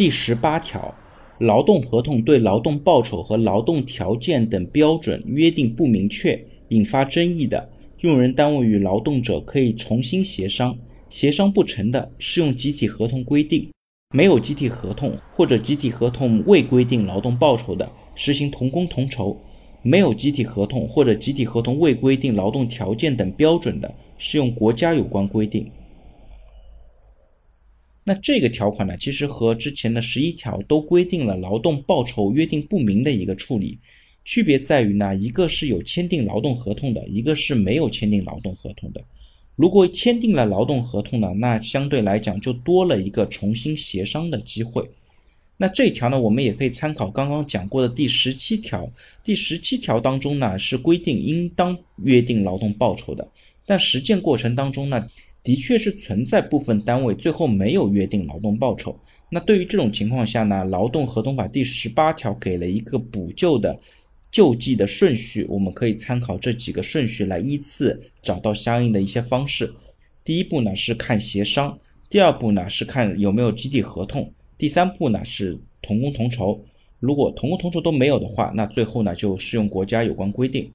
第十八条，劳动合同对劳动报酬和劳动条件等标准约定不明确，引发争议的，用人单位与劳动者可以重新协商，协商不成的，适用集体合同规定。没有集体合同或者集体合同未规定劳动报酬的，实行同工同酬；没有集体合同或者集体合同未规定劳动条件等标准的，适用国家有关规定。那这个条款呢，其实和之前的十一条都规定了劳动报酬约定不明的一个处理，区别在于呢，一个是有签订劳动合同的，一个是没有签订劳动合同的。如果签订了劳动合同呢，那相对来讲就多了一个重新协商的机会。那这条呢，我们也可以参考刚刚讲过的第十七条。第十七条当中呢，是规定应当约定劳动报酬的，但实践过程当中呢，的确是存在部分单位最后没有约定劳动报酬。那对于这种情况下呢，劳动合同法第十八条给了一个补救的。救济的顺序，我们可以参考这几个顺序来依次找到相应的一些方式。第一步呢是看协商，第二步呢是看有没有集体合同，第三步呢是同工同酬。如果同工同酬都没有的话，那最后呢就适用国家有关规定。